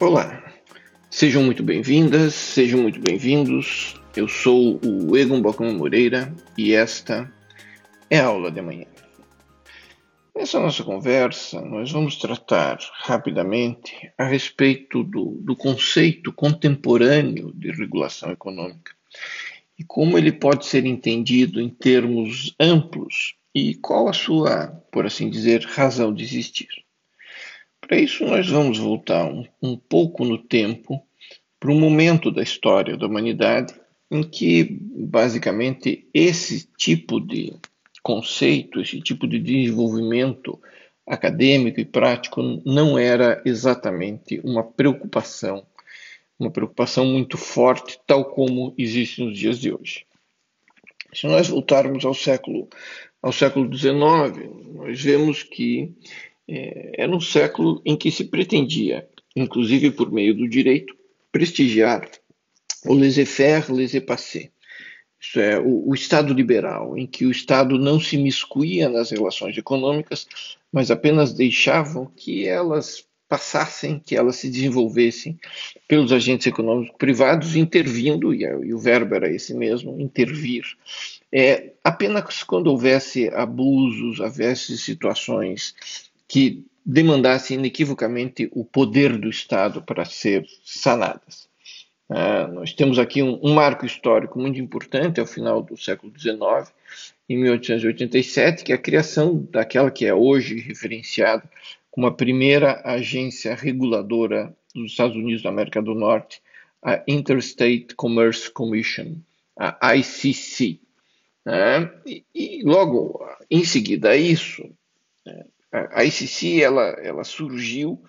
Olá, sejam muito bem-vindas, sejam muito bem-vindos. Eu sou o Egon Bocão Moreira e esta é a aula de amanhã. Nessa nossa conversa, nós vamos tratar rapidamente a respeito do, do conceito contemporâneo de regulação econômica e como ele pode ser entendido em termos amplos e qual a sua, por assim dizer, razão de existir. Para isso, nós vamos voltar um, um pouco no tempo para um momento da história da humanidade em que, basicamente, esse tipo de conceito, esse tipo de desenvolvimento acadêmico e prático não era exatamente uma preocupação, uma preocupação muito forte, tal como existe nos dias de hoje. Se nós voltarmos ao século ao século XIX, nós vemos que era um século em que se pretendia, inclusive por meio do direito, prestigiar o laissez-faire, laissez-passer. Isso é, o, o, Estado liberal, em que o Estado não se miscuía nas relações econômicas, mas apenas deixavam que elas passassem, que elas se desenvolvessem pelos agentes econômicos privados, intervindo, e, e o verbo era esse mesmo, intervir, é, apenas quando houvesse abusos, houvesse situações que demandassem inequivocamente o poder do Estado para ser sanadas. Ah, nós temos aqui um, um, marco histórico muito importante ao final do século XIX, em 1887, que é a criação daquela que é hoje referenciada como a primeira agência reguladora dos Estados Unidos da América do Norte, a Interstate Commerce Commission, a ICC. Né? E, e, logo em seguida a isso, né, a ICC ela, ela surgiu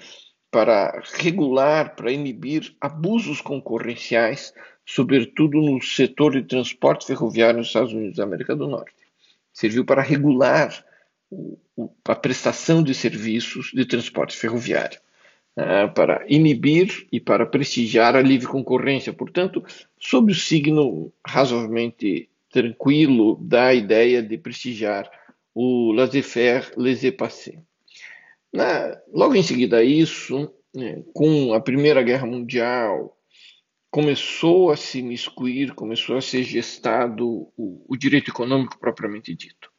para regular, para inibir abusos concorrenciais, sobretudo no setor de transporte ferroviário nos Estados Unidos da América do Norte. Serviu para regular o, o, a prestação de serviços de transporte ferroviário, uh, para inibir e para prestigiar a livre concorrência, portanto, sob o signo razoavelmente tranquilo da ideia de prestigiar o laissez-faire, laissez-passer. Logo em seguida a isso, né, com a Primeira Guerra Mundial, começou a se miscuir, começou a ser gestado o, o direito econômico propriamente dito.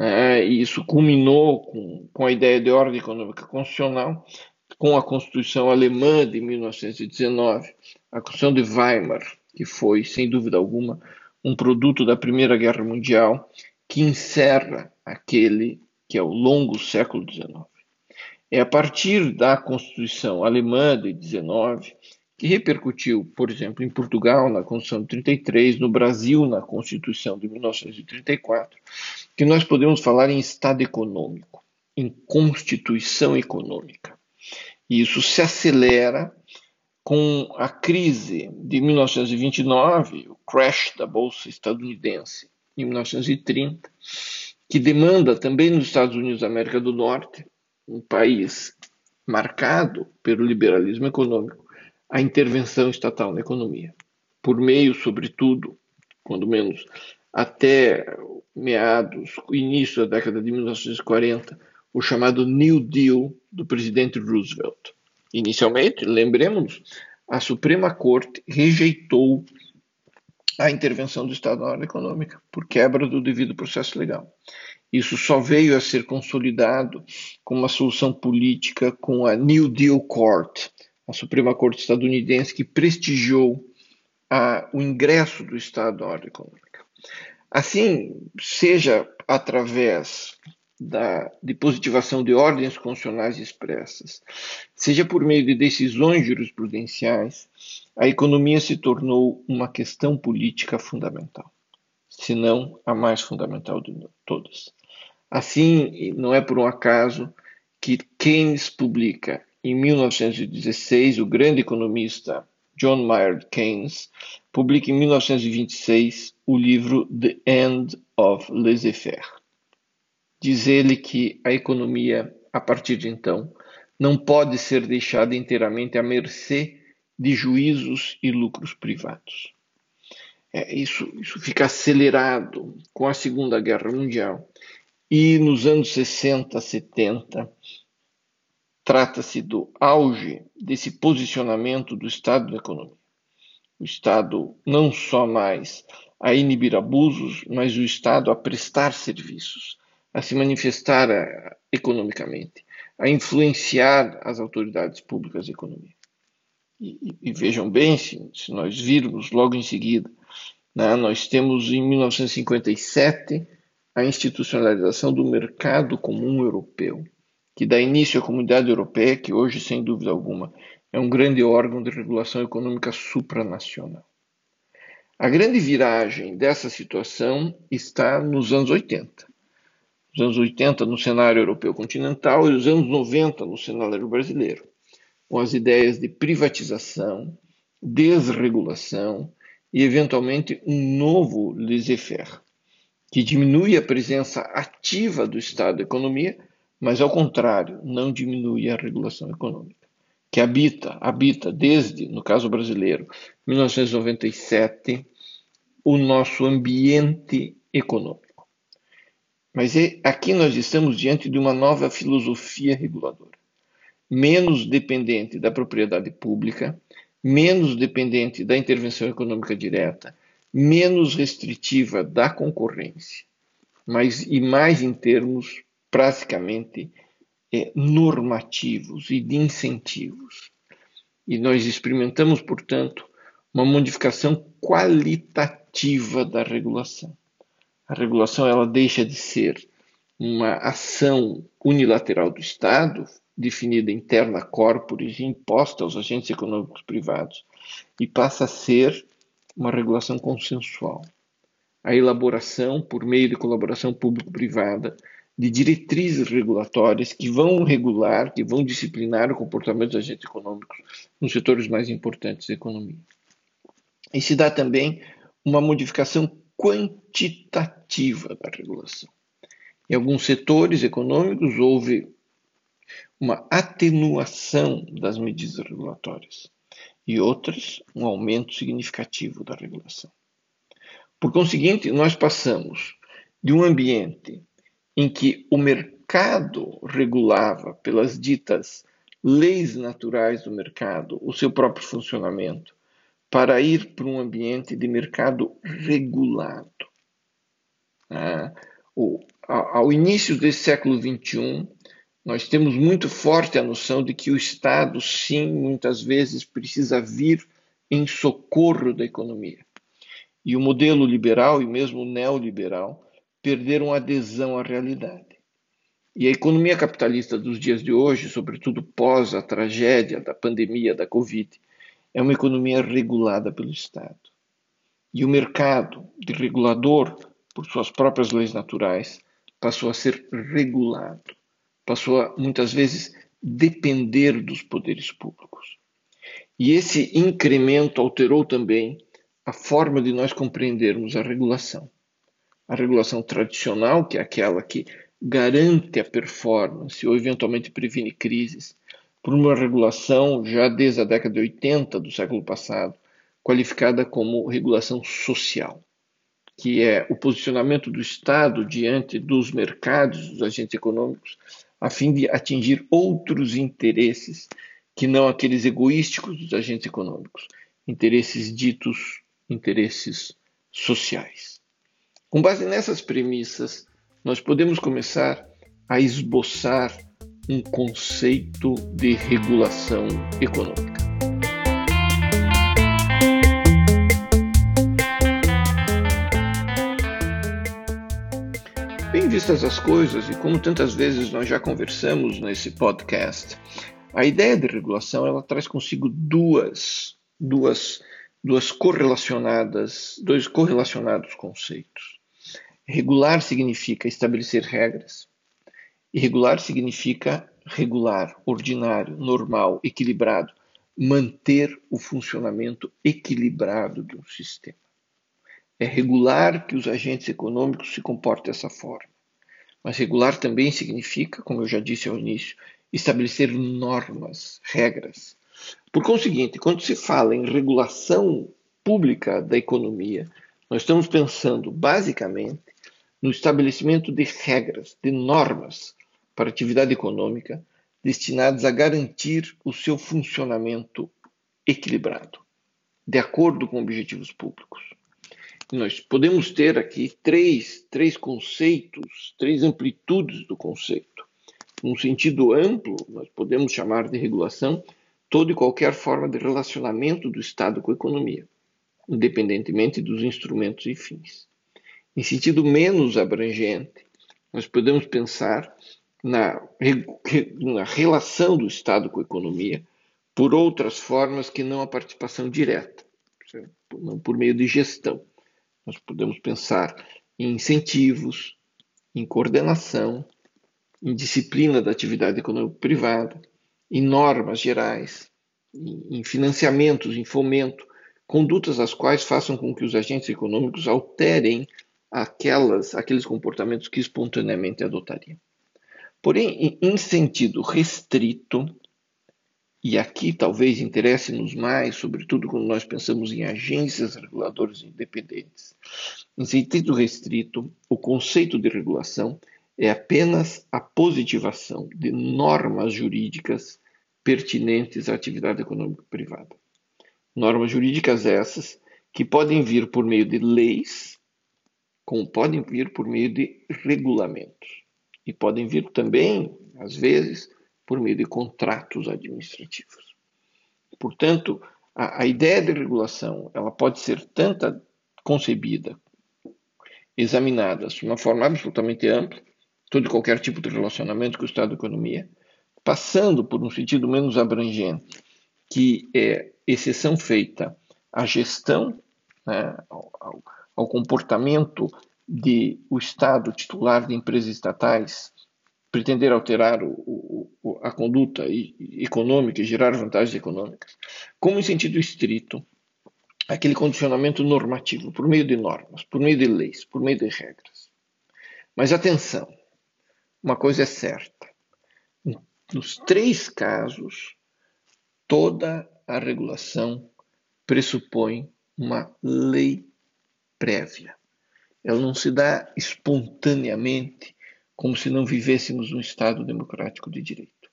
É, e isso culminou com, com a ideia de ordem econômica constitucional, com a Constituição Alemã de 1919, a Constituição de Weimar, que foi, sem dúvida alguma, um produto da Primeira Guerra Mundial, que encerra aquele que é o longo século XIX. É a partir da Constituição Alemã de 19 que repercutiu, por exemplo, em Portugal na Constituição de 33, no Brasil na Constituição de 1934, que nós podemos falar em Estado econômico, em Constituição econômica. E isso se acelera com a crise de 1929, o crash da bolsa estadunidense em 1930, que demanda também nos Estados Unidos da América do Norte, um país marcado pelo liberalismo econômico, a intervenção estatal na economia, por meio, sobretudo, quando menos até meados, início da década de 1940, o chamado New Deal do presidente Roosevelt. Inicialmente, lembremos, a Suprema Corte rejeitou a intervenção do Estado na área econômica por quebra do devido processo legal. Isso só veio a ser consolidado com uma solução política com a New Deal Court, a Suprema Corte estadunidense, que prestigiou a, o ingresso do Estado na área econômica. Assim, seja através da, de positivação de ordens constitucionais expressas, seja por meio de decisões jurisprudenciais, a economia se tornou uma questão política fundamental, se não a mais fundamental de todas. Assim, não é por um acaso que Keynes publica em 1916, o grande economista John Maynard Keynes publica em 1926 o livro The End of Laissez-faire Diz ele que a economia, a partir de então, não pode ser deixada inteiramente à mercê de juízos e lucros privados. É, isso, isso fica acelerado com a Segunda Guerra Mundial. E nos anos 60, 70, Trata-se do auge desse posicionamento do Estado da economia. O Estado não só mais a inibir abusos, mas o Estado a prestar serviços, a se manifestar eh, economicamente, a influenciar as autoridades públicas de economia. E, e, vejam bem, se, se, nós virmos logo em seguida, né, nós temos em 1957 a institucionalização do mercado comum europeu, que dá início à comunidade europeia, que hoje, sem dúvida alguma, é um grande órgão de regulação econômica supranacional. A grande viragem dessa situação está nos anos 80 os anos 80 no cenário europeu continental e os anos 90 no cenário brasileiro, com as ideias de privatização, desregulação e, eventualmente, um novo laissez-faire, que diminui a presença ativa do Estado da economia, mas, ao contrário, não diminui a regulação econômica, que habita, habita desde, no caso brasileiro, 1997, o nosso ambiente econômico. Mas é, aqui nós estamos diante de uma nova filosofia reguladora, menos dependente da propriedade pública, menos dependente da intervenção econômica direta, menos restritiva da concorrência, mas e mais em termos praticamente é, normativos e de incentivos. E nós experimentamos, portanto, uma modificação qualitativa da regulação. A regulação ela deixa de ser uma ação unilateral do Estado, definida interna corporis e imposta aos agentes econômicos privados, e passa a ser uma regulação consensual. A elaboração, por meio de colaboração público-privada, de diretrizes regulatórias que vão regular, que vão disciplinar o comportamento dos agentes econômicos nos setores mais importantes da economia. E se dá também uma modificação quantitativa da regulação. Em alguns setores econômicos houve uma atenuação das medidas regulatórias e outras um aumento significativo da regulação. Por conseguinte, nós passamos de um ambiente em que o mercado regulava pelas ditas leis naturais do mercado o seu próprio funcionamento para ir para um ambiente de mercado regulado. Ah, ao início desse século XXI, nós temos muito forte a noção de que o Estado, sim, muitas vezes precisa vir em socorro da economia. E o modelo liberal e mesmo o neoliberal perderam adesão à realidade. E a economia capitalista dos dias de hoje, sobretudo pós a tragédia da pandemia da Covid, é uma economia regulada pelo Estado. E o mercado de regulador, por suas próprias leis naturais, passou a ser regulado, passou a muitas vezes depender dos poderes públicos. E esse incremento alterou também a forma de nós compreendermos a regulação. A regulação tradicional, que é aquela que garante a performance ou eventualmente previne crises, por uma regulação já desde a década de 80 do século passado, qualificada como regulação social, que é o posicionamento do Estado diante dos mercados, dos agentes econômicos, a fim de atingir outros interesses que não aqueles egoísticos dos agentes econômicos, interesses ditos interesses sociais. Com base nessas premissas, nós podemos começar a esboçar um conceito de regulação econômica. Vistas as coisas, e como tantas vezes nós já conversamos nesse podcast, a ideia de regulação ela traz consigo duas, duas, duas correlacionadas, dois correlacionados conceitos. Regular significa estabelecer regras, Irregular significa regular, ordinário, normal, equilibrado, manter o funcionamento equilibrado de um sistema. É regular que os agentes econômicos se comportem dessa forma. Mas regular também significa, como eu já disse ao início, estabelecer normas, regras. Por conseguinte, quando se fala em regulação pública da economia, nós estamos pensando basicamente no estabelecimento de regras, de normas para atividade econômica, destinadas a garantir o seu funcionamento equilibrado, de acordo com objetivos públicos. Nós podemos ter aqui três, três conceitos, três amplitudes do conceito. Num sentido amplo, nós podemos chamar de regulação toda e qualquer forma de relacionamento do Estado com a economia, independentemente dos instrumentos e fins. Em sentido menos abrangente, nós podemos pensar na, na relação do Estado com a economia por outras formas que não a participação direta, não por meio de gestão. Nós podemos pensar em incentivos, em coordenação, em disciplina da atividade econômica privada, em normas gerais, em financiamentos, em fomento, condutas as quais façam com que os agentes econômicos alterem aquelas, aqueles comportamentos que espontaneamente adotariam. Porém, em sentido restrito, e aqui talvez interesse-nos mais, sobretudo quando nós pensamos em agências reguladoras independentes. Em sentido restrito, o conceito de regulação é apenas a positivação de normas jurídicas pertinentes à atividade econômica privada. Normas jurídicas essas que podem vir por meio de leis, como podem vir por meio de regulamentos. E podem vir também, às vezes, por meio de contratos administrativos. Portanto, a, a ideia de regulação ela pode ser tanto concebida, examinada de uma forma absolutamente ampla, todo e qualquer tipo de relacionamento com o Estado da economia, passando por um sentido menos abrangente, que é exceção feita à gestão, né, ao, ao, ao comportamento de o Estado titular de empresas estatais pretender alterar o, o, a conduta econômica e gerar vantagens econômicas, como em sentido estrito, aquele condicionamento normativo, por meio de normas, por meio de leis, por meio de regras. Mas atenção, uma coisa é certa: nos três casos, toda a regulação pressupõe uma lei prévia. Ela não se dá espontaneamente como se não vivêssemos num Estado democrático de direito.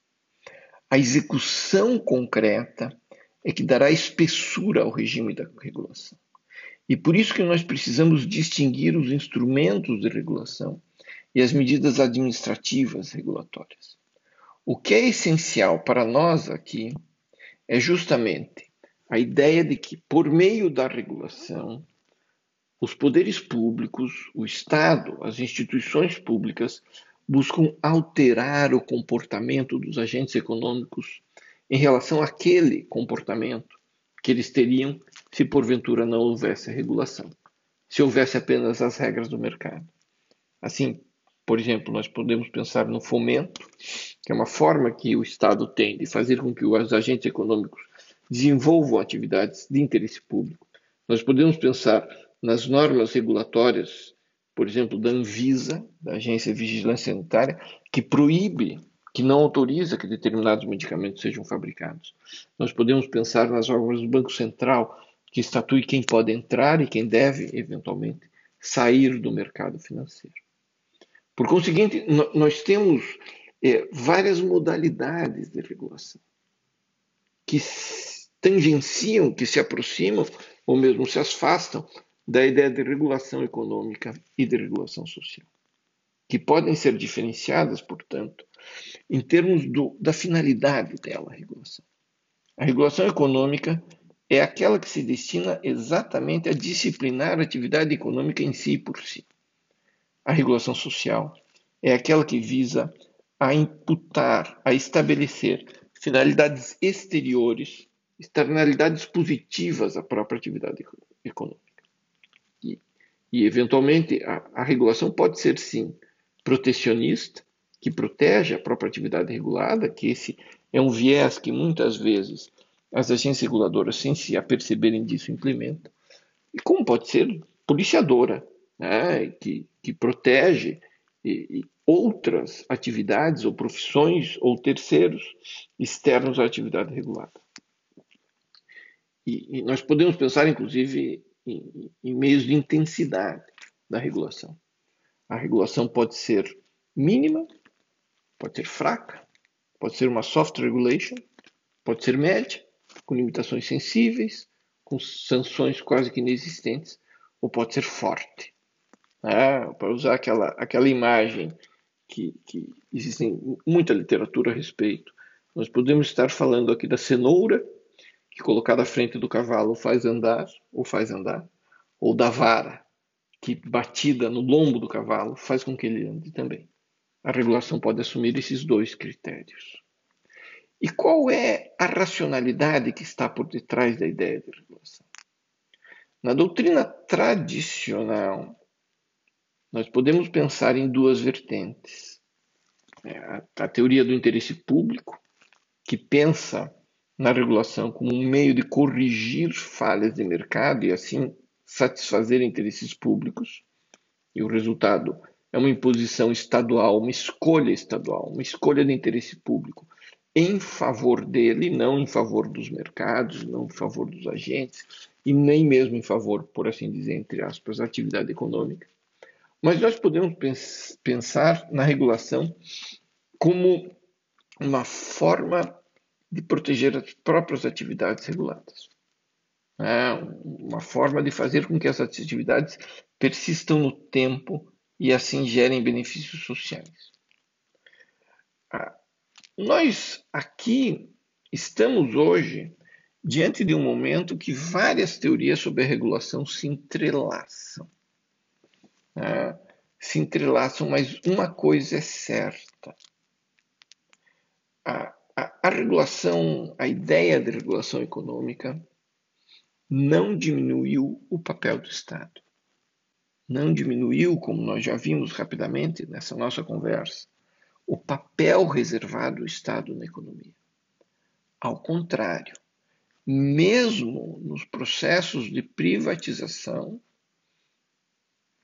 A execução concreta é que dará espessura ao regime da regulação. E por isso que nós precisamos distinguir os instrumentos de regulação e as medidas administrativas regulatórias. O que é essencial para nós aqui é justamente a ideia de que, por meio da regulação, os poderes públicos, o Estado, as instituições públicas buscam alterar o comportamento dos agentes econômicos em relação àquele comportamento que eles teriam se porventura não houvesse regulação, se houvesse apenas as regras do mercado. Assim, por exemplo, nós podemos pensar no fomento, que é uma forma que o Estado tem de fazer com que os agentes econômicos desenvolvam atividades de interesse público. Nós podemos pensar nas normas regulatórias, por exemplo, da Anvisa, da Agência de Vigilância Sanitária, que proíbe, que não autoriza que determinados medicamentos sejam fabricados. Nós podemos pensar nas normas do Banco Central, que estatui quem pode entrar e quem deve, eventualmente, sair do mercado financeiro. Por conseguinte, nós temos é, várias modalidades de regulação que tangenciam, que se aproximam ou mesmo se afastam da ideia de regulação econômica e de regulação social, que podem ser diferenciadas, portanto, em termos do, da finalidade dela, a regulação. A regulação econômica é aquela que se destina exatamente a disciplinar a atividade econômica em si por si. A regulação social é aquela que visa a imputar, a estabelecer finalidades exteriores, externalidades positivas à própria atividade econômica. E, eventualmente, a, a regulação pode ser, sim, protecionista, que protege a própria atividade regulada, que esse é um viés que muitas vezes as agências reguladoras, sem se aperceberem disso, implementam. E como pode ser policiadora, né, que, que protege e, e outras atividades ou profissões ou terceiros externos à atividade regulada. E, e nós podemos pensar, inclusive, em, em meios de intensidade da regulação. A regulação pode ser mínima, pode ser fraca, Pode ser uma soft regulation, pode ser média, com limitações sensíveis, com sanções quase que inexistentes, ou pode ser forte. Ah, para usar aquela, aquela imagem que, que existe muita literatura a respeito, nós podemos estar falando aqui da cenoura, que colocada à frente do cavalo faz andar, ou faz andar, ou da vara, que batida no lombo do cavalo faz com que ele ande também. A regulação pode assumir esses dois critérios. E qual é a racionalidade que está por detrás da ideia de regulação? Na doutrina tradicional, nós podemos pensar em duas vertentes. É, a, a teoria do interesse público, que pensa na regulação como um meio de corrigir falhas de mercado e assim satisfazer interesses públicos, e o resultado é uma imposição estadual, uma escolha estadual, uma escolha de interesse público em favor dele, não em favor dos mercados, não em favor dos agentes, e nem mesmo em favor, por assim dizer, entre aspas, da atividade econômica. Mas nós podemos pens pensar na regulação como uma forma de proteger as próprias atividades reguladas. É uma forma de fazer com que essas atividades persistam no tempo e assim gerem benefícios sociais. Ah, nós aqui estamos hoje diante de um momento que várias teorias sobre a regulação se entrelaçam. Né? Se entrelaçam, mas uma coisa é certa. A, a, a regulação, a ideia de regulação econômica não diminuiu o papel do Estado. Não diminuiu, como nós já vimos rapidamente nessa nossa conversa, o papel reservado ao Estado na economia. Ao contrário, mesmo nos processos de privatização,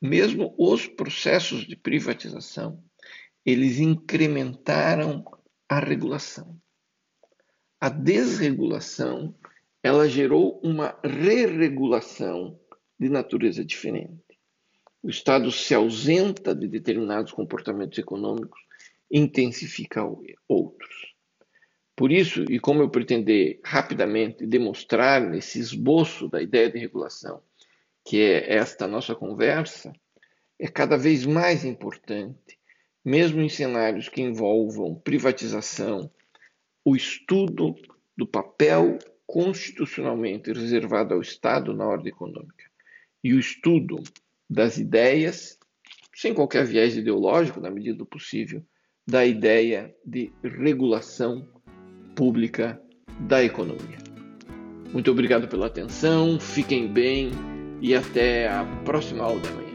mesmo os processos de privatização, eles incrementaram a regulação. A desregulação, ela gerou uma re-regulação de natureza diferente. O Estado se ausenta de determinados comportamentos econômicos, intensifica outros. Por isso, e como eu pretender rapidamente demonstrar nesse esboço da ideia de regulação, que é esta nossa conversa, é cada vez mais importante, mesmo em cenários que envolvam privatização, o estudo do papel constitucionalmente reservado ao Estado na ordem econômica e o estudo das ideias, sem qualquer viés ideológico, na medida do possível, da ideia de regulação pública da economia. Muito obrigado pela atenção, fiquem bem e até a próxima aula da manhã.